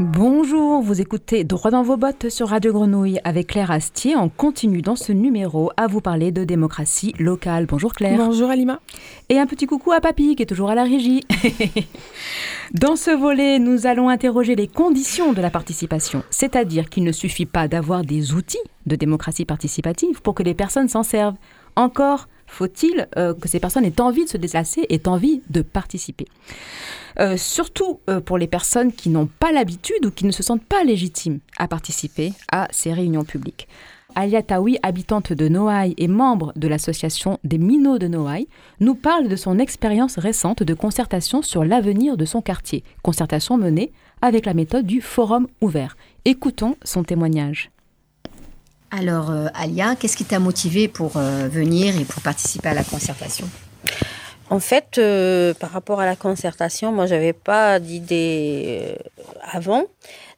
Bonjour, vous écoutez Droit dans vos bottes sur Radio Grenouille avec Claire Astier. On continue dans ce numéro à vous parler de démocratie locale. Bonjour Claire. Bonjour Alima. Et un petit coucou à Papy qui est toujours à la régie. dans ce volet, nous allons interroger les conditions de la participation, c'est-à-dire qu'il ne suffit pas d'avoir des outils de démocratie participative pour que les personnes s'en servent. Encore faut-il euh, que ces personnes aient envie de se déplacer, aient envie de participer. Euh, surtout euh, pour les personnes qui n'ont pas l'habitude ou qui ne se sentent pas légitimes à participer à ces réunions publiques. Alia Taoui, habitante de Noailles et membre de l'association des Minots de Noailles, nous parle de son expérience récente de concertation sur l'avenir de son quartier, concertation menée avec la méthode du forum ouvert. Écoutons son témoignage. Alors, euh, Alia, qu'est-ce qui t'a motivé pour euh, venir et pour participer à la concertation? En fait, euh, par rapport à la concertation, moi, j'avais pas d'idée avant.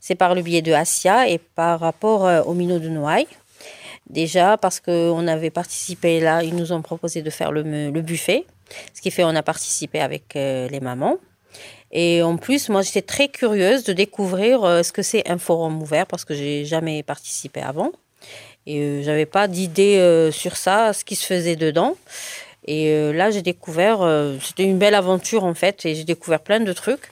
C'est par le biais de Asia et par rapport au Minot de Noailles. Déjà, parce qu'on avait participé là, ils nous ont proposé de faire le, le buffet. Ce qui fait on a participé avec les mamans. Et en plus, moi, j'étais très curieuse de découvrir ce que c'est un forum ouvert parce que j'ai jamais participé avant. Et euh, j'avais pas d'idée euh, sur ça, ce qui se faisait dedans. Et euh, là, j'ai découvert, c'était une belle aventure en fait, et j'ai découvert plein de trucs.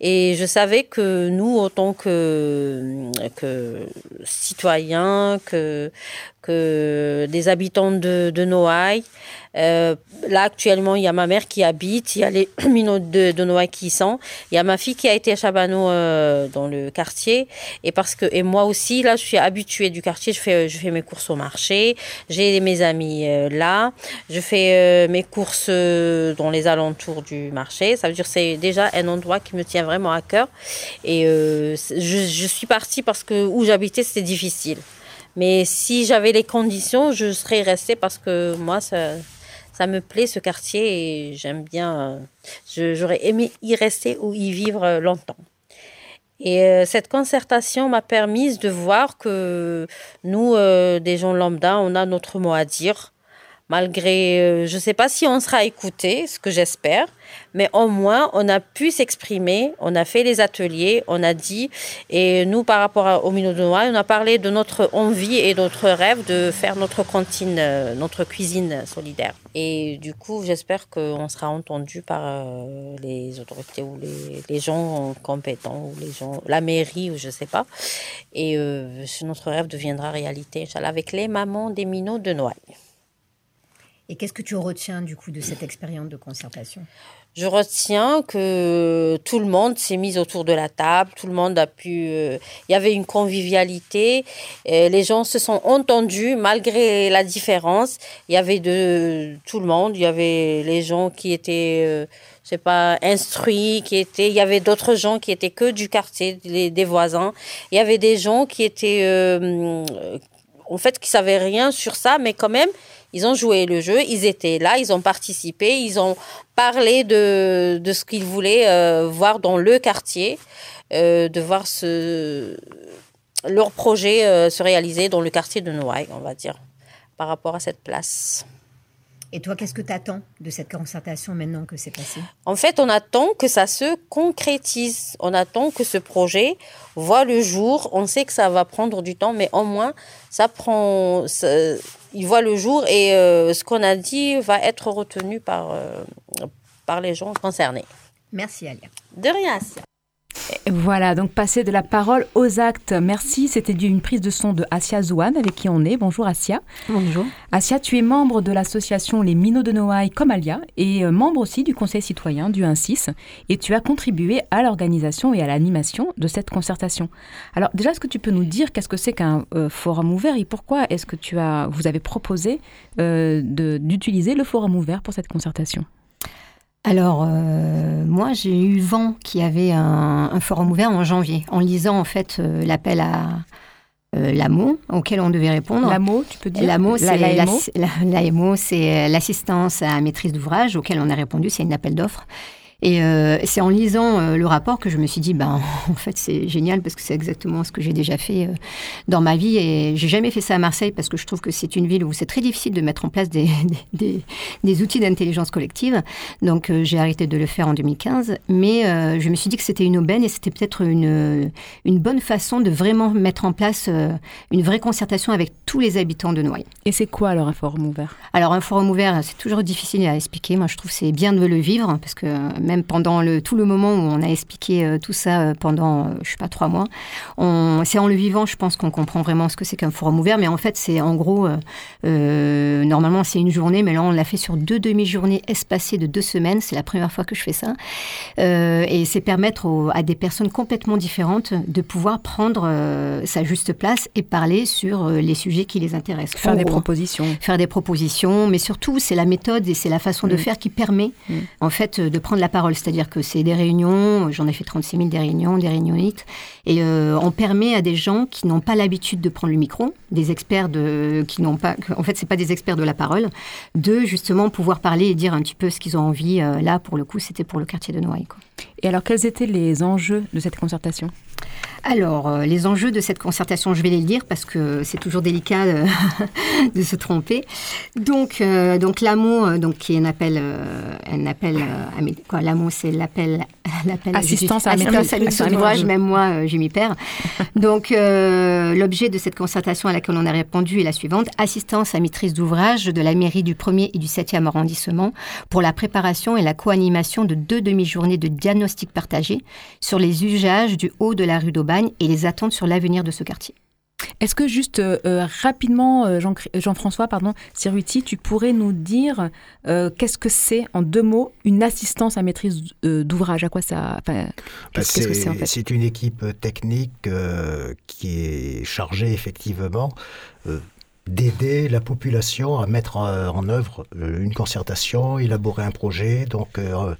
Et je savais que nous, autant que, que citoyens, que, que des habitants de, Noailles, euh, là, actuellement, il y a ma mère qui habite, il y a les minots de, Noailles qui y sont, il y a ma fille qui a été à Chabano euh, dans le quartier, et parce que et moi aussi, là, je suis habituée du quartier, je fais, je fais mes courses au marché, j'ai mes amis euh, là, je fais mes courses dans les alentours du marché, ça veut dire c'est déjà un endroit qui me tient vraiment à cœur, et je suis partie parce que où j'habitais, c'était difficile. Mais si j'avais les conditions, je serais restée parce que moi, ça, ça me plaît ce quartier et j'aime bien. Euh, j'aurais aimé y rester ou y vivre euh, longtemps. Et euh, cette concertation m'a permis de voir que nous, des gens lambda, on a notre mot à dire malgré, euh, je ne sais pas si on sera écouté, ce que j'espère, mais au moins on a pu s'exprimer, on a fait les ateliers, on a dit, et nous par rapport au Minot de Noailles, on a parlé de notre envie et notre rêve de faire notre cantine, euh, notre cuisine solidaire. Et du coup, j'espère qu'on sera entendu par euh, les autorités ou les, gens compétents, ou les gens, la mairie, ou je ne sais pas. Et notre rêve deviendra réalité, Inch'Allah, avec les mamans des Minots de Noailles. Et qu'est-ce que tu retiens du coup de cette expérience de concertation? Je retiens que tout le monde s'est mis autour de la table, tout le monde a pu. Euh, il y avait une convivialité, les gens se sont entendus malgré la différence. Il y avait de tout le monde, il y avait les gens qui étaient. Euh, je sais pas, instruits, qui étaient, il y avait d'autres gens qui étaient que du quartier, des voisins. Il y avait des gens qui étaient, euh, en fait, qui savaient rien sur ça, mais quand même, ils ont joué le jeu, ils étaient là, ils ont participé, ils ont parlé de, de ce qu'ils voulaient euh, voir dans le quartier, euh, de voir ce, leur projet euh, se réaliser dans le quartier de Noailles, on va dire, par rapport à cette place. Et toi, qu'est-ce que tu attends de cette concertation maintenant que c'est passé? En fait, on attend que ça se concrétise. On attend que ce projet voit le jour. On sait que ça va prendre du temps, mais au moins, ça prend, il voit le jour et euh, ce qu'on a dit va être retenu par, euh, par les gens concernés. Merci Alia. De rien. Voilà, donc passer de la parole aux actes. Merci, c'était une prise de son de Asia Zouane avec qui on est. Bonjour Asia. Bonjour. Asia, tu es membre de l'association Les Minots de Noailles comme Alia et euh, membre aussi du conseil citoyen du 1-6 et tu as contribué à l'organisation et à l'animation de cette concertation. Alors déjà, est-ce que tu peux nous dire qu'est-ce que c'est qu'un euh, forum ouvert et pourquoi est-ce que tu as, vous avez proposé euh, d'utiliser le forum ouvert pour cette concertation? Alors, euh, moi, j'ai eu vent qu'il y avait un, forum ouvert en janvier, en lisant en fait euh, l'appel à, euh, l'AMO auquel on devait répondre. L'AMO, tu peux dire L'AMO, c'est l'assistance à maîtrise d'ouvrage auquel on a répondu, c'est une appel d'offres. Et euh, c'est en lisant euh, le rapport que je me suis dit, ben, en fait, c'est génial parce que c'est exactement ce que j'ai déjà fait euh, dans ma vie. Et j'ai jamais fait ça à Marseille parce que je trouve que c'est une ville où c'est très difficile de mettre en place des, des, des- des outils d'intelligence collective. Donc, j'ai arrêté de le faire en 2015. Mais je me suis dit que c'était une aubaine et c'était peut-être une, une bonne façon de vraiment mettre en place une vraie concertation avec tous les habitants de Noailles. Et c'est quoi alors un forum ouvert? Alors un forum ouvert, c'est toujours difficile à expliquer. Moi, je trouve que c'est bien de le vivre parce que même pendant le, tout le moment où on a expliqué euh, tout ça euh, pendant, euh, je sais pas, trois mois, c'est en le vivant, je pense qu'on comprend vraiment ce que c'est qu'un forum ouvert. Mais en fait, c'est en gros, euh, normalement, c'est une journée, mais là, on l'a fait sur deux demi-journées espacées de deux semaines. C'est la première fois que je fais ça. Euh, et c'est permettre aux- à des personnes complètement différentes de pouvoir prendre euh, sa juste place et parler sur les sujets qui les intéressent. Faire En des gros propositions. faire des propositions, mais surtout c'est la méthode et c'est la façon de Mm. faire qui permet Mm. en fait de prendre la parole. C'est-à-dire que c'est des réunions, j'en ai fait 36 000 des réunions, des réunionites, et euh, on permet à des gens qui n'ont pas l'habitude de prendre le micro, des experts de, qui n'ont pas, en fait c'est pas des experts de la parole, de justement pouvoir parler et dire un petit peu ce qu'ils ont envie. Euh, Là pour le coup c'était pour le quartier de Noailles. Et alors, quels étaient les enjeux de cette concertation? Alors, euh, les enjeux de cette concertation, je vais les lire parce que c'est toujours délicat de, de se tromper. Donc, euh, donc l'AMO, euh, donc qui est un appel, euh, un appel, euh, quoi, l'AMO, c'est l'appel, l'appel Assistance à assistance maîtrise- à d'ouvrage. Même moi, je m'y perds. Donc, l'objet de cette concertation à laquelle on a répondu est la suivante assistance à maîtrise d'ouvrage de la mairie du 1er et du 7e arrondissement pour la préparation et la co-animation de deux demi-journées de diagnostic partagé sur les usages du haut de la rue d'Aubagne et les attentes sur l'avenir de ce quartier. Est-ce que juste euh, euh, rapidement, euh, Jean- Jean-François, pardon, Siruti, tu pourrais nous dire euh, qu'est-ce que c'est en deux mots une assistance à maîtrise d'ouvrage? À quoi ça enfin, Bah, Qu'est-ce qu'est-ce que c'est en c'est fait? c'est une équipe technique euh, qui est chargée effectivement euh, d'aider la population à mettre en, en œuvre une concertation, élaborer un projet. Donc, euh,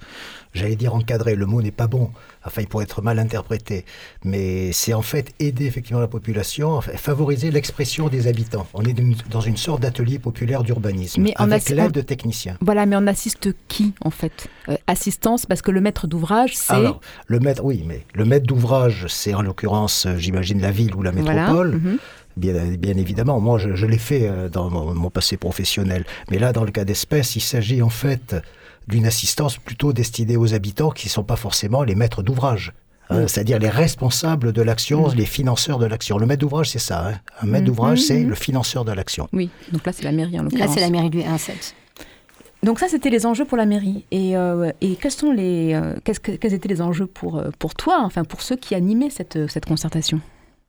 j'allais dire encadrer, le mot n'est pas bon, enfin il pourrait être mal interprété, mais c'est en fait aider effectivement la population, favoriser l'expression des habitants. On est dans une sorte d'atelier populaire d'urbanisme, avec l'aide de techniciens. Voilà, mais on assiste qui en fait? Euh, Assistance, parce que le maître d'ouvrage, c'est. Alors, le maître, oui, mais le maître d'ouvrage, c'est en l'occurrence, euh, j'imagine, la ville ou la Voilà, métropole. mhm. Bien, bien évidemment, moi je, je l'ai fait euh, dans mon, mon passé professionnel. Mais là, dans le cas d'espèce, il s'agit en fait d'une assistance plutôt destinée aux habitants qui ne sont pas forcément les maîtres d'ouvrage. hein, C'est-à-dire les responsables de l'action, les financeurs de l'action. Le maître d'ouvrage, c'est ça. hein. Un maître Mhm, d'ouvrage, c'est le financeur de l'action. Oui, donc là c'est la mairie en Là, l'occurrence. c'est la mairie du 1-7. Donc ça, c'était les enjeux pour la mairie. Et, euh, et quels sont les, euh, qu'est-ce que- quels étaient les enjeux pour, euh, pour toi, enfin pour ceux qui animaient cette, euh, cette concertation?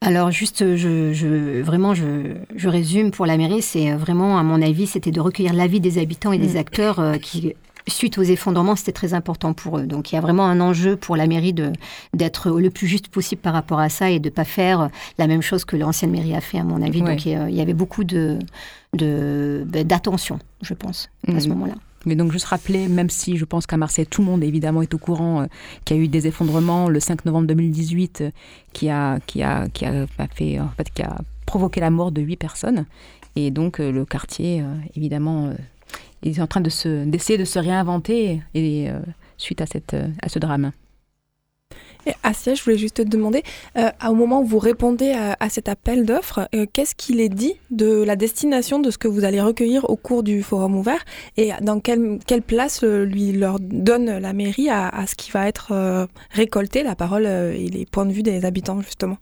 Alors juste, je, je- vraiment, je, je résume pour la mairie, c'est vraiment, à mon avis, c'était de recueillir l'avis des habitants et des Mm. acteurs euh, qui, suite aux effondrements, c'était très important pour eux. Donc il y a vraiment un enjeu pour la mairie de d'être le plus juste possible par rapport à ça et de pas faire la même chose que l'ancienne mairie a fait, à mon avis. Ouais. Donc il y avait beaucoup de de- d'attention, je pense, à ce Mhm. moment-là. Mais donc juste rappeler, même si je pense qu'à Marseille, tout le monde évidemment est au courant euh, qu'il y a eu des effondrements le 5 novembre 2018 euh, qui a, qui a, qui a fait, en fait, qui a provoqué la mort de huit personnes. Et donc euh, le quartier, évidemment, euh, est en train d'essayer de se réinventer et, euh, suite à, cette, euh, à ce drame. Et Assia, je voulais juste te demander, euh, au moment où vous répondez à, à cet appel d'offres, qu'est-ce qu'il est dit de la destination de ce que vous allez recueillir au cours du forum ouvert et dans quelle, quelle place lui leur donne la mairie à, à ce qui va être récolté, la parole et les points de vue des habitants justement?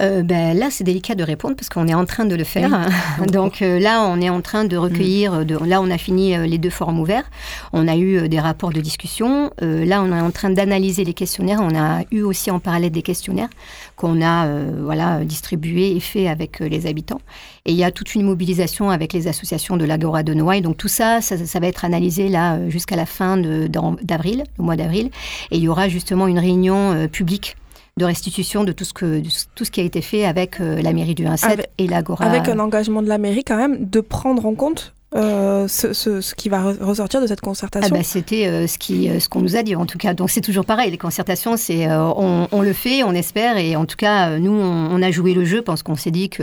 Euh, ben, là, c'est délicat de répondre parce qu'on est en train de le faire. Donc euh, là, on est en train de recueillir. De, là, on a fini euh, les deux forums ouverts. On a eu euh, des rapports de discussion. Euh, là, on est en train d'analyser les questionnaires. On a eu aussi en parallèle des questionnaires qu'on a euh, voilà distribués et fait avec les habitants. Et il y a toute une mobilisation avec les associations de l'Agora de Noailles. Donc tout ça, ça, ça va être analysé là jusqu'à la fin d'avril, le mois d'avril. Et il y aura justement une réunion publique de restitution de tout ce, que, tout ce qui a été fait avec euh, la mairie du 1-7 Avec- et l'Agora. Avec un engagement de la mairie quand même de prendre en compte euh, ce, qui va ressortir de cette concertation ah bah, C'était euh, ce qu'on euh, ce qu'on nous a dit en tout cas. Donc c'est toujours pareil, les concertations, c'est on, on, le fait, on espère, et en tout cas, nous, on, a joué le jeu parce qu'on s'est dit que,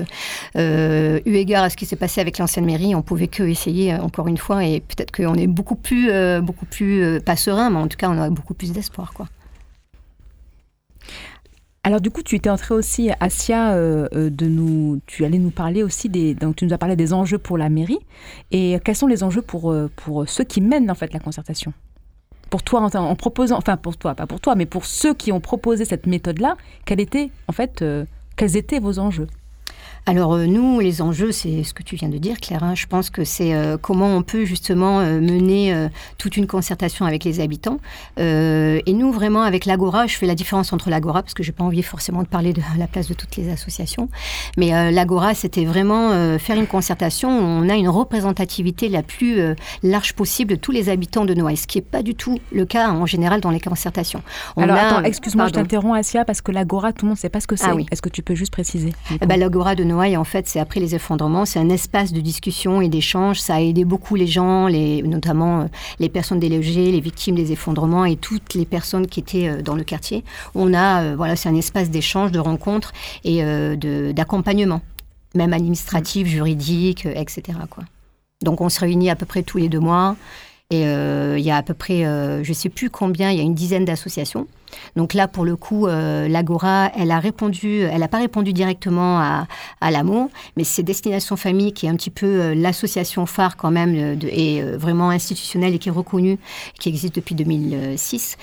eu égard à ce qui s'est passé avec l'ancienne mairie, on pouvait que essayer encore une fois, et peut-être qu'on est beaucoup plus, beaucoup plus, pas serein, mais en tout cas, on a beaucoup plus d'espoir. quoi. Alors du coup, tu étais entré aussi, Asia, euh, euh, de nous, tu allais nous parler aussi des, donc tu nous as parlé des enjeux pour la mairie. Et quels sont les enjeux pour, euh, pour ceux qui mènent en fait la concertation? Pour toi, en, proposant, enfin pour toi, pas pour toi, mais pour ceux qui ont proposé cette méthode-là, quels étaient en fait, quels étaient vos enjeux? Alors euh, nous, les enjeux, c'est ce que tu viens de dire, Claire. Hein. Je pense que c'est euh, comment on peut justement euh, mener toute une concertation avec les habitants. et nous, vraiment, avec l'Agora, je fais la différence entre l'Agora, parce que j'ai pas envie forcément de parler de la place de toutes les associations. Mais l'Agora, c'était vraiment faire une concertation où on a une représentativité la plus large possible de tous les habitants de Noailles, ce qui n'est pas du tout le cas en général dans les concertations. Alors attends, excuse-moi, je t'interromps, Asia, parce que l'Agora, tout le monde ne sait pas ce que c'est. Ah Est-ce que tu peux juste préciser eh ben, L'Agora de Noailles, en fait, c'est après les effondrements, c'est un espace de discussion et d'échange. Ça a aidé beaucoup les gens, les, notamment euh, les personnes délogées, les victimes des effondrements et toutes les personnes qui étaient euh, dans le quartier. On a, euh, voilà, c'est un espace d'échange, de rencontre et d'accompagnement, même administratif, juridique, etc. Quoi. Donc on se réunit à peu près tous les deux mois. Et il y a à peu près, je ne sais plus combien, il y a une dizaine d'associations donc là, pour le coup, euh, l'Agora, elle a répondu, elle n'a pas répondu directement à, à l'amour, mais c'est Destination Famille qui est un petit peu euh, l'association phare quand même euh, et vraiment institutionnelle et qui est reconnue, qui existe depuis 2006,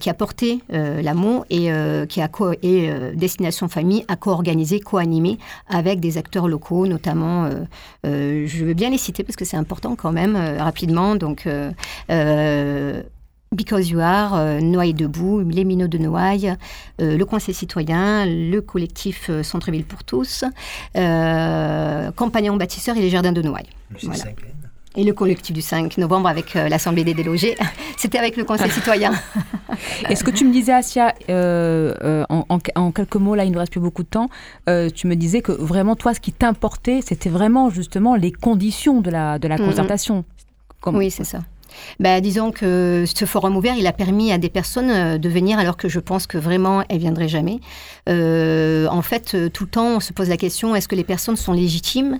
qui a porté l'amour et qui a et Destination Famille a co-organisé, co-animé avec des acteurs locaux, notamment, je veux bien les citer parce que c'est important quand même rapidement. Donc Because You Are, euh, Noailles debout, les Minots de Noailles, euh, le Conseil citoyen, le collectif euh, Centre-Ville pour tous, Compagnon bâtisseur et les Jardins de Noailles. Et le collectif du 5 novembre avec l'Assemblée des délogés. C'était avec le Conseil citoyen. Est-ce que tu me disais, Asia, en, quelques mots, là, il ne nous reste plus beaucoup de temps, tu me disais que vraiment, toi, ce qui t'importait, c'était vraiment justement les conditions de la, de la mm-hmm. concertation. Oui, c'est ça. Bah, disons que ce forum ouvert, il a permis à des personnes euh, de venir alors que je pense que vraiment elles viendraient jamais. Euh, en fait, euh, tout le temps, on se pose la question est-ce que les personnes sont légitimes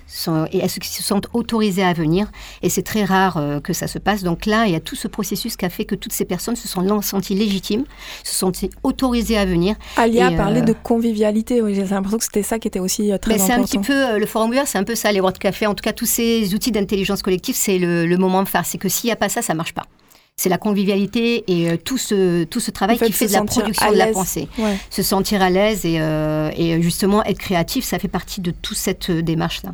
et est-ce qu'elles se sentent autorisées à venir? Et c'est très rare que ça se passe. Donc là, il y a tout ce processus qui a fait que toutes ces personnes se sont senties légitimes, se sont autorisées à venir. Alia a parlé de convivialité. Oui, j'ai l'impression que c'était ça qui était aussi très important. C'est un petit peu le forum ouvert, c'est un peu ça, les World Café. En tout cas, tous ces outils d'intelligence collective, c'est le, le moment phare. C'est que s'il n'y a pas ça, ça marche pas. C'est la convivialité et euh, tout ce tout ce travail qui fait de la production de la pensée, se sentir à l'aise et, euh, et, justement être créatif, ça fait partie de toute cette euh, démarche là.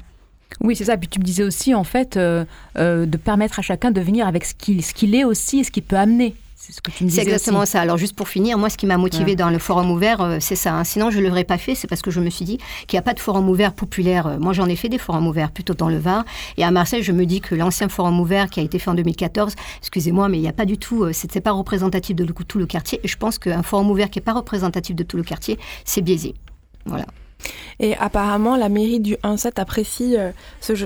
Oui, c'est ça. Puis tu me disais aussi, en fait, de permettre à chacun de venir avec ce qu'il ce qu'il est aussi et ce qu'il peut amener. C'est ce que tu me disais. C'est exactement ça. Alors, juste pour finir, moi, ce qui m'a motivé dans le forum ouvert, euh, c'est ça. Hein. Sinon, je ne l'aurais pas fait. C'est parce que je me suis dit qu'il n'y a pas de forum ouvert populaire. Euh, moi, j'en ai fait des forums ouverts plutôt dans le Var. Et à Marseille, je me dis que l'ancien forum ouvert qui a été fait en 2014, excusez-moi, mais il n'y a pas du tout, euh, c'était pas représentatif de tout le quartier. Et je pense qu'un forum ouvert qui n'est pas représentatif de tout le quartier, c'est biaisé. Voilà. Et apparemment, la mairie du 1-7 apprécie euh,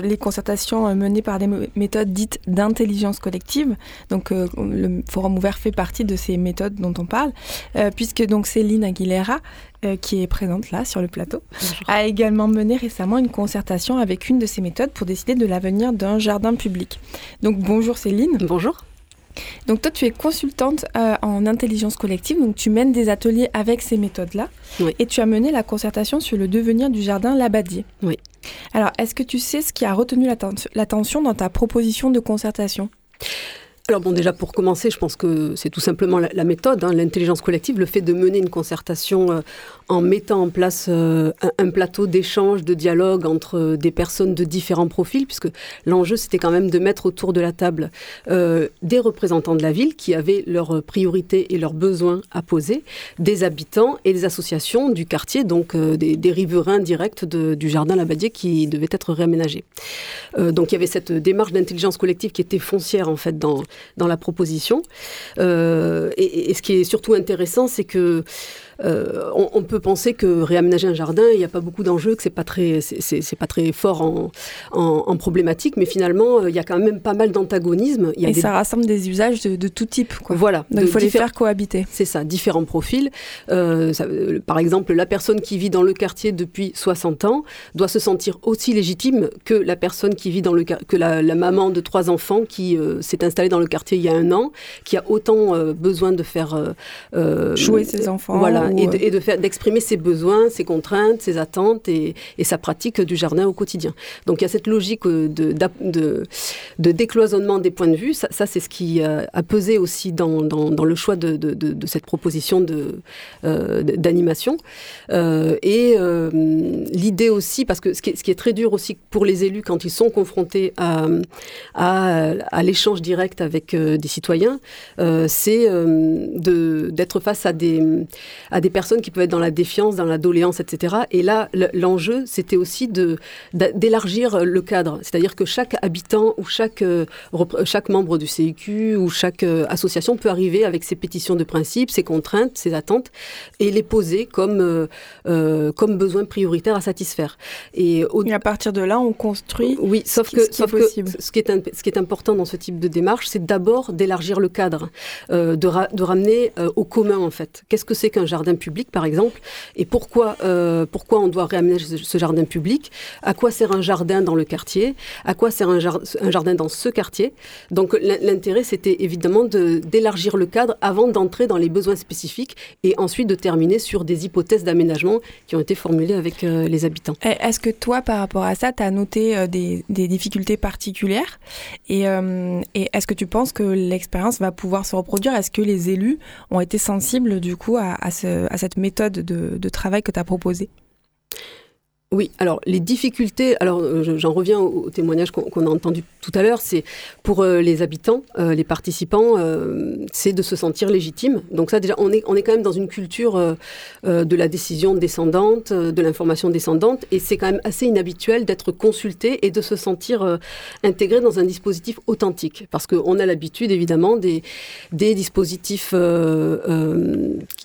les concertations euh, menées par des méthodes dites d'intelligence collective. Donc, euh, le Forum ouvert fait partie de ces méthodes dont on parle, puisque donc Céline Aguilera, qui est présente là sur le plateau, a également mené récemment une concertation avec une de ces méthodes pour décider de l'avenir d'un jardin public. Donc, bonjour Céline. Bonjour. Donc toi, tu es consultante euh, en intelligence collective, donc tu mènes des ateliers avec ces méthodes-là. Et tu as mené la concertation sur le devenir du jardin Labadier. Oui. Alors, est-ce que tu sais ce qui a retenu l'attention dans ta proposition de concertation? Alors bon, déjà pour commencer, je pense que c'est tout simplement la, méthode, hein, l'intelligence collective, le fait de mener une concertation euh, en mettant en place euh, un, plateau d'échange, de dialogue entre euh, des personnes de différents profils, puisque l'enjeu c'était quand même de mettre autour de la table des représentants de la ville qui avaient leurs priorités et leurs besoins à poser, des habitants et des associations du quartier, donc des, riverains directs du jardin Labadier qui devait être réaménagé. donc il y avait cette démarche d'intelligence collective qui était foncière en fait dans dans la proposition. Euh, et, ce qui est surtout intéressant, c'est que on, peut penser que réaménager un jardin, il n'y a pas beaucoup d'enjeux, que c'est pas très, c'est pas très fort en, en, problématique, mais finalement, il y a quand même pas mal d'antagonismes. Et ça rassemble des usages de, tout type. Quoi. Voilà. Donc il faut les faire cohabiter. C'est ça, différents profils. par exemple, la personne qui vit dans le quartier depuis 60 ans doit se sentir aussi légitime que la personne qui vit dans le que la, maman de trois enfants qui s'est installée dans le quartier il y a un an, qui a autant besoin de faire jouer ses enfants, voilà, et de, de faire d'exprimer ses besoins, ses contraintes, ses attentes et, et, sa pratique du jardin au quotidien. Donc il y a cette logique de, de, de décloisonnement des points de vue. Ça, c'est ce qui a pesé aussi dans, dans, dans le choix de, cette proposition d'animation. Euh, et euh, l'idée aussi, parce que ce qui, est, ce qui, est, très dur aussi pour les élus quand ils sont confrontés à, à, à l'échange direct avec euh, des citoyens, c'est d'être face à des, à des personnes qui peuvent être dans la défiance, dans la doléance, etc. Et là, l'enjeu, c'était aussi d'élargir le cadre. C'est-à-dire que chaque habitant ou chaque, chaque membre du CIQ ou chaque association peut arriver avec ses pétitions de principe, ses contraintes, ses attentes, et les poser comme, euh, comme besoin prioritaire à satisfaire. Et, à partir de là, on construit. Oui, sauf que, ce, qui est ce, qui est ce qui est important dans ce type de démarche, c'est d'abord d'élargir le cadre, euh, de, de, ramener euh, au commun en fait. Qu'est-ce que c'est qu'un jardin? Public, par exemple, et pourquoi, pourquoi on doit réamener ce jardin public À quoi sert un jardin dans le quartier À quoi sert un, un jardin dans ce quartier. Donc l'intérêt, c'était évidemment d'élargir le cadre avant d'entrer dans les besoins spécifiques et ensuite de terminer sur des hypothèses d'aménagement qui ont été formulées avec euh, les habitants. Est-ce que toi, par rapport à ça, tu as noté euh, des, difficultés particulières? Euh, et, est-ce que tu penses que l'expérience va pouvoir se reproduire? Est-ce que les élus ont été sensibles du coup à, cette méthode de, de travail que tu as proposée oui, alors les difficultés, alors euh, j'en reviens au, témoignage qu'on a entendu tout à l'heure, c'est pour euh, les habitants, euh, les participants, c'est de se sentir légitime. Donc ça déjà, on est, on est quand même dans une culture de la décision descendante, de l'information descendante, et c'est quand même assez inhabituel d'être consulté et de se sentir intégré dans un dispositif authentique, parce qu'on a l'habitude évidemment des, des dispositifs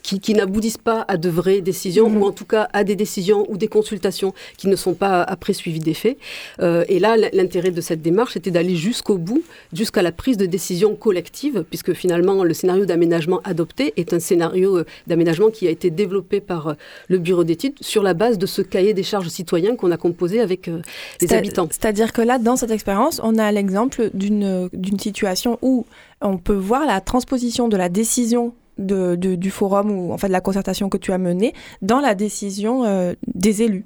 qui, qui n'aboutissent pas à de vraies décisions, mmh. ou en tout cas à des décisions ou des consultations qui ne sont pas après suivis des faits. Euh, et là, l'intérêt de cette démarche était d'aller jusqu'au bout, jusqu'à la prise de décision collective, puisque finalement, le scénario d'aménagement adopté est un scénario euh, d'aménagement qui a été développé par euh, le bureau d'études sur la base de ce cahier des charges citoyens qu'on a composé avec les habitants. C'est-à-dire que là, dans cette expérience, on a l'exemple d'une situation où on peut voir la transposition de la décision de, du forum ou en fait de la concertation que tu as menée dans la décision des élus.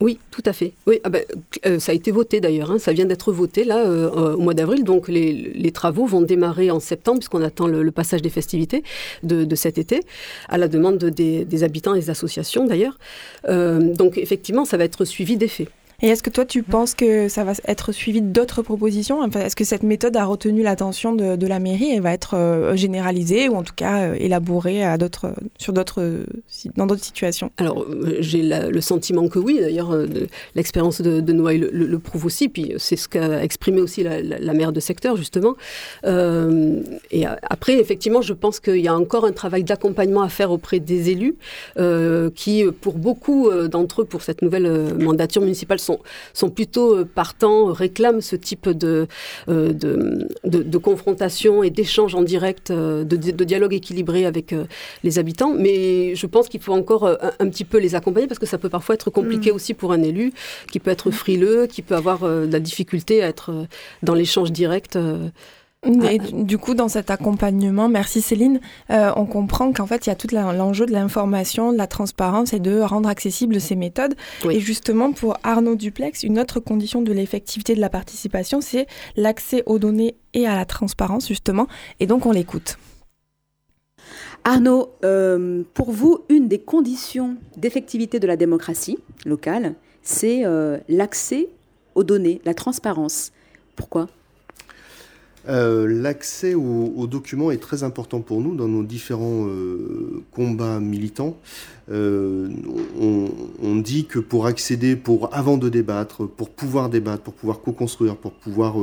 Oui, tout à fait. Oui, ah ben, euh, ça a été voté d'ailleurs. Hein. Ça vient d'être voté là euh, euh, au mois d'avril. Donc les, travaux vont démarrer en septembre puisqu'on attend le, passage des festivités de, cet été, à la demande des, des habitants et des associations d'ailleurs. donc effectivement, ça va être suivi des faits. Et est-ce que toi, tu penses que ça va être suivi d'autres propositions? Enfin, Est-ce que cette méthode a retenu l'attention de, la mairie? Et va être euh, généralisée ou en tout cas euh, élaborée à sur dans d'autres situations? Alors, euh, j'ai le sentiment que oui. D'ailleurs, l'expérience de, Noailles le, prouve aussi. Puis c'est ce qu'a exprimé aussi la, maire de secteur, justement. et après, effectivement, je pense qu'il y a encore un travail d'accompagnement à faire auprès des élus qui, pour beaucoup d'entre eux, pour cette nouvelle mandature municipale, sont, plutôt euh, partants, réclament ce type de, euh, de, confrontation et d'échange en direct, euh, de, dialogue équilibré avec les habitants. Mais je pense qu'il faut encore un, petit peu les accompagner parce que ça peut parfois être compliqué mm. aussi pour un élu qui peut être frileux, qui peut avoir de la difficulté à être dans l'échange direct. Et du coup, dans cet accompagnement, merci Céline, euh, on comprend qu'en fait, il y a tout l'enjeu de l'information, de la transparence et de rendre accessibles ces méthodes. Et justement, pour Arnaud Duplex, une autre condition de l'effectivité de la participation, c'est l'accès aux données et à la transparence, justement. Et donc, on l'écoute. Arnaud, euh, pour vous, une des conditions d'effectivité de la démocratie locale, c'est euh, l'accès aux données, la transparence. Pourquoi? Euh, L'accès aux, documents est très important pour nous dans nos différents euh, combats militants. Euh, on, dit que pour accéder, pour avant de débattre, pour pouvoir débattre, pour pouvoir co-construire, pour pouvoir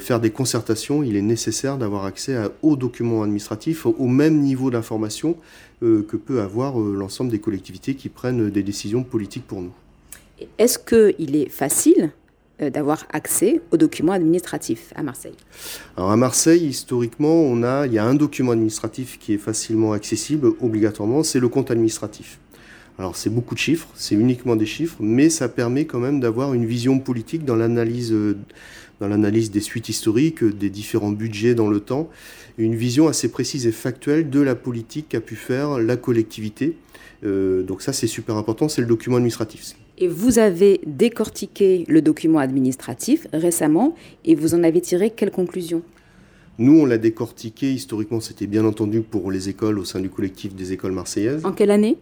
faire des concertations, il est nécessaire d'avoir accès aux documents administratifs au même niveau d'information que peut avoir l'ensemble des collectivités qui prennent des décisions politiques pour nous. Est-ce qu'il est facile d'avoir accès aux documents administratifs à Marseille Alors à Marseille, historiquement, il y a un document administratif qui est facilement accessible, obligatoirement, c'est le compte administratif. Alors c'est beaucoup de chiffres, c'est uniquement des chiffres, mais ça permet quand même d'avoir une vision politique dans l'analyse, dans l'analyse des suites historiques, des différents budgets dans le temps, une vision assez précise et factuelle de la politique qu'a pu faire la collectivité. Euh, donc ça c'est super important, c'est le document administratif. Et vous avez décortiqué le document administratif récemment et vous en avez tiré quelles conclusions? Nous, on l'a décortiqué. Historiquement, c'était bien entendu pour les écoles au sein du collectif des écoles marseillaises. En quelle année?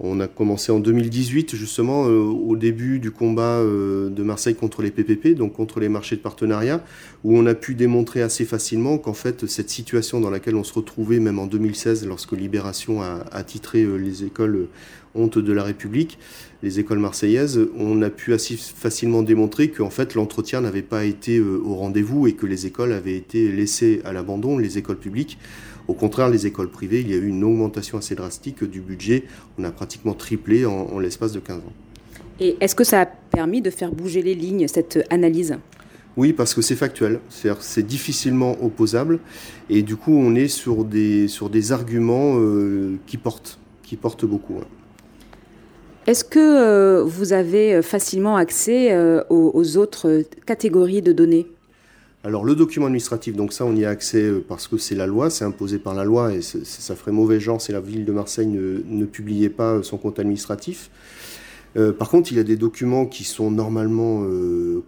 On a commencé en 2018, justement, euh, au début du combat euh, de Marseille contre les PPP, donc contre les marchés de partenariat, où on a pu démontrer assez facilement qu'en fait, cette situation dans laquelle on se retrouvait, même en 2016, lorsque Libération a, titré euh, les écoles honte de la République, les écoles marseillaises, on a pu assez facilement démontrer qu'en fait, l'entretien n'avait pas été au rendez-vous et que les écoles avaient été laissées à l'abandon, les écoles publiques. Au contraire, les écoles privées, il y a eu une augmentation assez drastique du budget. On a pratiquement triplé en, l'espace de 15 ans. Et est-ce que ça a permis de faire bouger les lignes, cette analyse? Oui, parce que c'est factuel, c'est difficilement opposable, et du coup on est sur des, sur des arguments euh, qui portent, qui portent beaucoup. Est-ce que euh, vous avez facilement accès euh, aux, autres catégories de données? Alors le document administratif, donc ça on y a accès euh, parce que c'est la loi, c'est imposé par la loi et ça ferait mauvais genre si la ville de Marseille ne, publiait pas euh, son compte administratif. Euh, par contre, il y a des documents qui sont normalement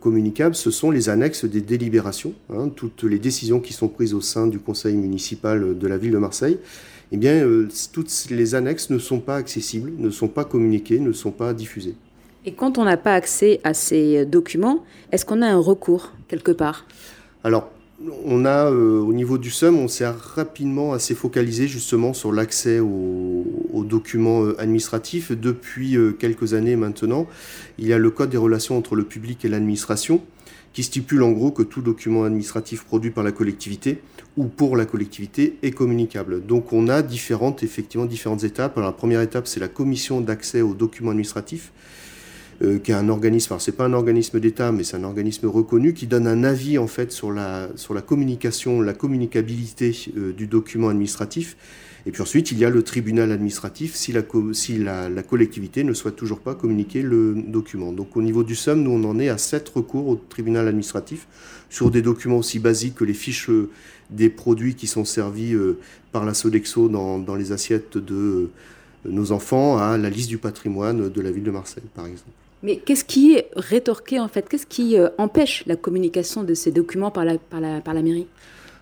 communicables, ce sont les annexes des délibérations, hein, toutes les décisions qui sont prises au sein du conseil municipal de la ville de Marseille. Eh bien, toutes les annexes ne sont pas accessibles, ne sont pas communiquées, ne sont pas diffusées. Et quand on n'a pas accès à ces documents, est-ce qu'on a un recours quelque part? Alors, on a, euh, au niveau du SUM, on s'est rapidement assez focalisé justement sur l'accès aux, documents euh, administratifs. Depuis euh, quelques années maintenant, il y a le Code des relations entre le public et l'administration qui stipule en gros que tout document administratif produit par la collectivité ou pour la collectivité est communicable. Donc on a différentes, effectivement, différentes étapes. Alors, la première étape, c'est la commission d'accès aux documents administratifs euh, qui est un organisme, alors c'est pas un organisme d'État, mais c'est un organisme reconnu qui donne un avis en fait sur la, sur la communication, la communicabilité euh, du document administratif. Et puis ensuite, il y a le tribunal administratif si, la, si la, collectivité ne souhaite toujours pas communiquer le document. Donc au niveau du SOM, nous on en est à sept recours au tribunal administratif sur des documents aussi basiques que les fiches euh, des produits qui sont servis par la Sodexo dans, dans les assiettes de nos enfants à la liste du patrimoine de la ville de Marseille, par exemple. Mais qu'est-ce qui est rétorqué en fait? Qu'est-ce qui euh, empêche la communication de ces documents par la, par la, par la mairie?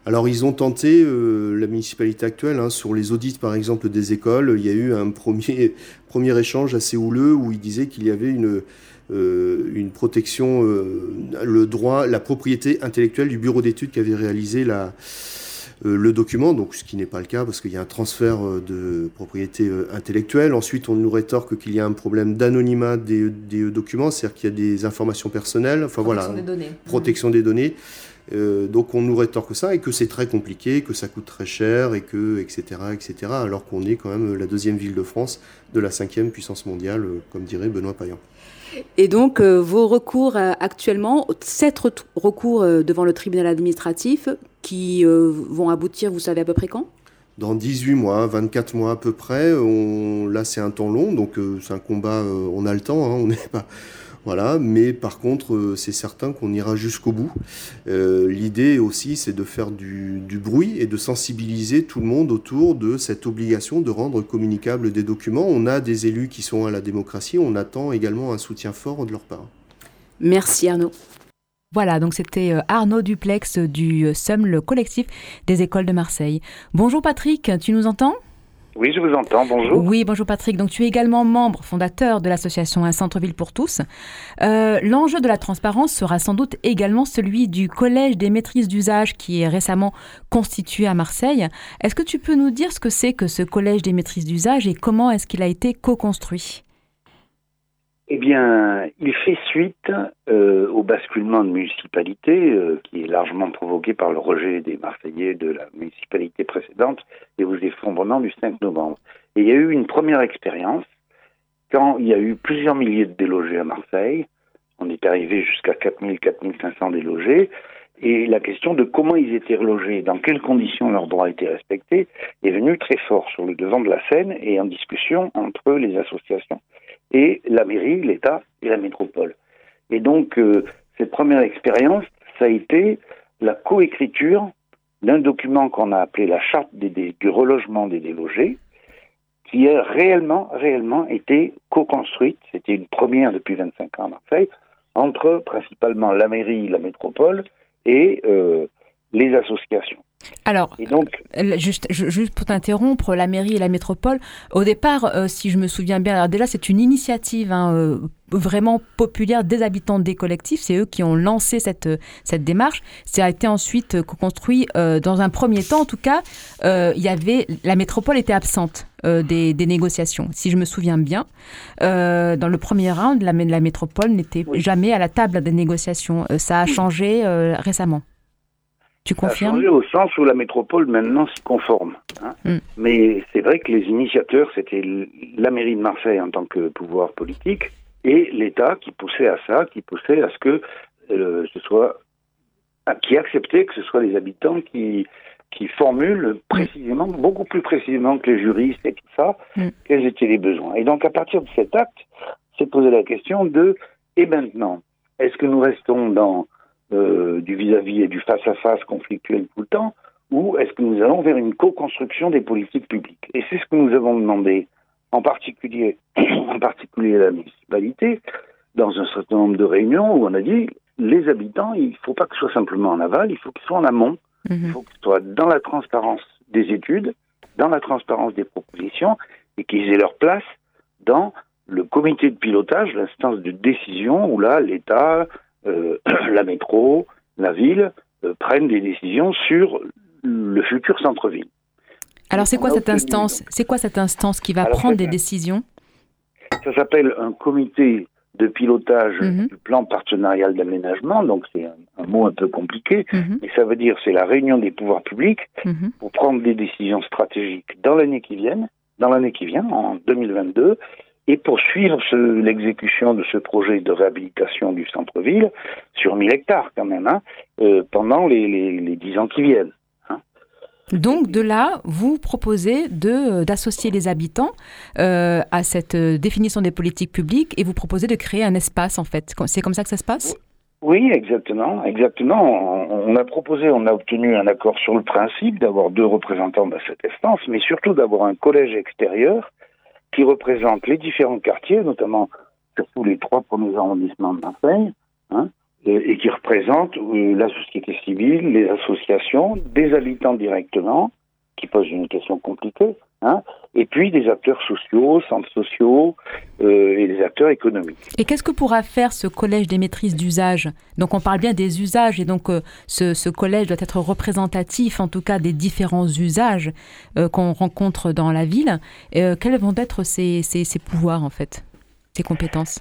Alors ils ont tenté, euh, la municipalité actuelle, hein, sur les audits par exemple des écoles, il y a eu un premier, premier échange assez houleux où ils disaient qu'il y avait une, euh, une protection, le droit, la propriété intellectuelle du bureau d'études qui avait réalisé la, le document, donc ce qui n'est pas le cas parce qu'il y a un transfert euh, de propriété euh, intellectuelle. Ensuite, on nous rétorque qu'il y a un problème d'anonymat des, documents, c'est-à-dire qu'il y a des informations personnelles, enfin protection voilà, des données. protection des données. donc on nous rétorque ça et que c'est très compliqué, que ça coûte très cher et que etc etc. Alors qu'on est quand même la deuxième ville de France de la cinquième puissance mondiale, comme dirait Benoît Payan. Et donc, vos recours actuellement, sept recours devant le tribunal administratif, qui euh, vont aboutir, vous savez à peu près quand? Dans 18 mois, 24 mois à peu près. Là, c'est un temps long, donc euh, c'est un combat, euh, on a le temps, hein, on n'est pas. Voilà, mais par contre, c'est certain qu'on ira jusqu'au bout. L'idée aussi, c'est de faire du, du, bruit et de sensibiliser tout le monde autour de cette obligation de rendre communicables des documents. On a des élus qui sont à la démocratie, on attend également un soutien fort de leur part. Merci Arnaud. Voilà, donc c'était euh, Arnaud Duplex du euh, SUM, le collectif des écoles de Marseille. Bonjour Patrick, tu nous entends? Oui, je vous entends. Bonjour. Oui, bonjour Patrick. Donc, tu es également membre fondateur de l'association Un centre-ville pour tous. Euh, l'enjeu de la transparence sera sans doute également celui du collège des maîtrises d'usage qui est récemment constitué à Marseille. Est-ce que tu peux nous dire ce que c'est que ce collège des maîtrises d'usage et comment est-ce qu'il a été co-construit? Eh bien, il fait suite euh, au basculement de municipalité euh, qui est largement provoqué par le rejet des Marseillais de la municipalité précédente et aux effondrements du 5 novembre. Et il y a eu une première expérience quand il y a eu plusieurs milliers de délogés à Marseille. On est arrivé jusqu'à 4000, 4500 délogés. Et la question de comment ils étaient relogés, dans quelles conditions leurs droits étaient respectés, est venue très fort sur le devant de la scène et en discussion entre les associations et la mairie, l'État et la métropole. Et donc, euh, cette première expérience, ça a été la coécriture d'un document qu'on a appelé la charte du relogement des délogés, qui a réellement, réellement été co-construite, c'était une première depuis 25 ans à Marseille, entre principalement la mairie, la métropole et euh, les associations. Alors, donc, juste, juste pour t'interrompre, la mairie et la métropole, au départ, euh, si je me souviens bien, alors déjà c'est une initiative hein, euh, vraiment populaire des habitants des collectifs, c'est eux qui ont lancé cette, cette démarche. Ça a été ensuite construit euh, dans un premier temps, en tout cas, il y avait, la métropole était absente. Des, des, négociations. Si je me souviens bien, dans le premier round, la, la métropole n'était jamais à la table des négociations. ça a changé récemment. Tu confirmes ça a changé au sens où la métropole maintenant s'y conforme. Hein. Hmm. Mais c'est vrai que les initiateurs, c'était la mairie de Marseille en tant que pouvoir politique et l'État qui poussait à ça, qui poussait à ce que euh, ce soit, qui acceptait que ce soit les habitants qui qui formulent précisément, beaucoup plus précisément que les juristes et tout ça, hmm. quels étaient les besoins. Et donc à partir de cet acte, s'est posé la question de et maintenant, est-ce que nous restons dans euh, du vis-à-vis et du face-à-face conflictuel tout le temps, ou est-ce que nous allons vers une co-construction des politiques publiques? Et c'est ce que nous avons demandé, en particulier, en particulier à la municipalité, dans un certain nombre de réunions où on a dit les habitants, il ne faut pas que ce soit simplement en aval, il faut qu'ils soient en amont, il mhm. faut qu'ils soient dans la transparence des études, dans la transparence des propositions, et qu'ils aient leur place dans le comité de pilotage, l'instance de décision où là, l'État, la métro, la ville euh, prennent des décisions sur le futur centre-ville. Alors c'est quoi cette instance C'est quoi cette instance qui va prendre des décisions? Ça s'appelle un comité de pilotage mhm. du plan partenarial d'aménagement, donc c'est un, mot un peu compliqué, mhm. mais ça veut dire c'est la réunion des pouvoirs publics mhm. pour prendre des décisions stratégiques dans l'année qui vient, dans l'année qui vient, en 2022, et poursuivre l'exécution de ce projet de réhabilitation du centre-ville sur 1000 hectares quand même, hein, euh, pendant les, les, 10 ans qui viennent. Hein. Donc de là, vous proposez d'associer les habitants euh, à cette définition des politiques publiques et vous proposez de créer un espace en fait. C'est comme ça que ça se passe? Oui, exactement, exactement. On, a proposé, on a obtenu un accord sur le principe d'avoir deux représentants dans cette instance, mais surtout d'avoir un collège extérieur qui représente les différents quartiers, notamment surtout les trois premiers arrondissements de Marseille, hein, et, qui représente euh, la société civile, les associations, des habitants directement, qui posent une question compliquée, hein, et puis des acteurs sociaux, centres sociaux euh, et des acteurs économiques. Et qu'est-ce que pourra faire ce collège des maîtrises d'usage? Donc on parle bien des usages et donc euh, ce, collège doit être représentatif en tout cas des différents usages euh, qu'on rencontre dans la ville. quels vont être ses, pouvoirs en fait, ses compétences?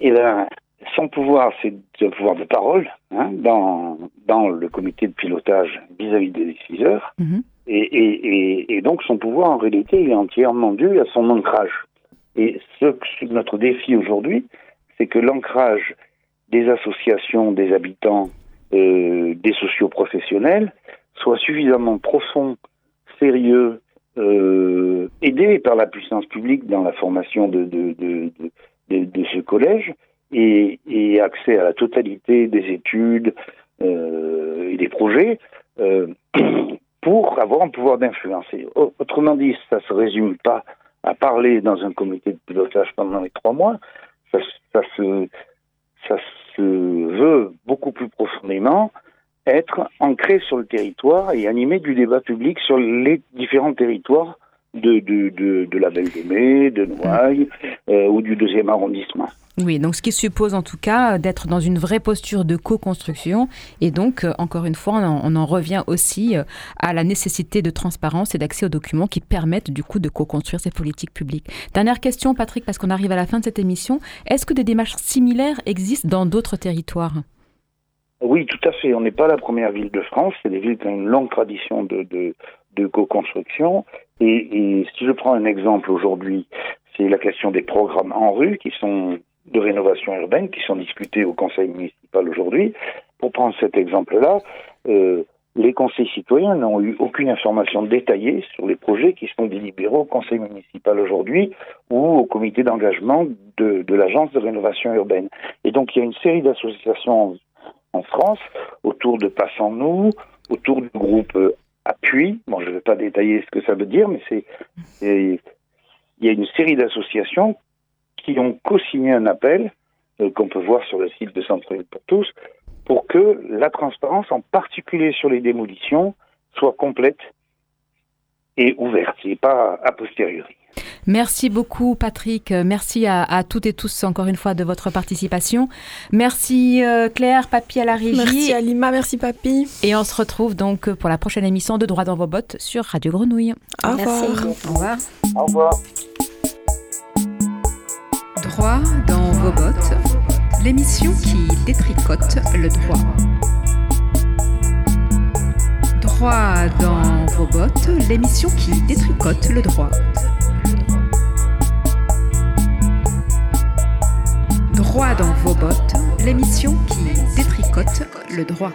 Eh bien, son pouvoir, c'est le pouvoir de parole hein, dans, dans le comité de pilotage vis-à-vis des décideurs. Mm-hmm. Et, donc son pouvoir, en réalité, est entièrement dû à son ancrage. Et notre défi aujourd'hui, c'est que l'ancrage des associations, des habitants, euh, des socioprofessionnels soit suffisamment profond, sérieux, euh, aidé par la puissance publique dans la formation de, ce collège et, accès à la totalité des études euh, et des projets pour avoir un pouvoir d'influencer. Autrement dit, ça se résume pas à parler dans un comité de pilotage pendant les trois mois, ça, se, ça se veut beaucoup plus profondément être ancré sur le territoire et animer du débat public sur les différents territoires de, de, de, de la Belle de Mai, de Noailles euh, ou du deuxième arrondissement. Oui, donc ce qui suppose en tout cas d'être dans une vraie posture de co-construction. Et donc, euh, encore une fois, on en, revient aussi euh, à la nécessité de transparence et d'accès aux documents qui permettent du coup de co-construire ces politiques publiques. Dernière question, Patrick, parce qu'on arrive à la fin de cette émission. Est-ce que des démarches similaires existent dans d'autres territoires? Oui, tout à fait. On n'est pas la première ville de France. C'est des villes qui ont une longue tradition de, de, de co-construction. Et, si je prends un exemple aujourd'hui, c'est la question des programmes en rue qui sont de rénovation urbaine qui sont discutés au conseil municipal aujourd'hui. Pour prendre cet exemple-là, euh, les conseils citoyens n'ont eu aucune information détaillée sur les projets qui sont délibérés au conseil municipal aujourd'hui ou au comité d'engagement de, l'agence de rénovation urbaine. Et donc il y a une série d'associations en France autour de Passons-nous, autour du groupe Appui. Bon, je ne vais pas détailler ce que ça veut dire, mais c'est il y a une série d'associations qui ont co-signé un appel euh, qu'on peut voir sur le site de Centre pour tous pour que la transparence, en particulier sur les démolitions, soit complète et ouverte et pas a posteriori. Merci beaucoup Patrick, merci à, toutes et tous encore une fois de votre participation. Merci euh, Claire, Papy à la régie. Merci Alima, merci Papy. Et on se retrouve donc pour la prochaine émission de Droit dans vos bottes sur Radio Grenouille. Au revoir. Au revoir. Au revoir. Droit dans vos bottes, l'émission qui détricote le droit. Droit dans vos bottes, l'émission qui détricote le droit. Droit dans vos bottes, l'émission qui détricote le droit.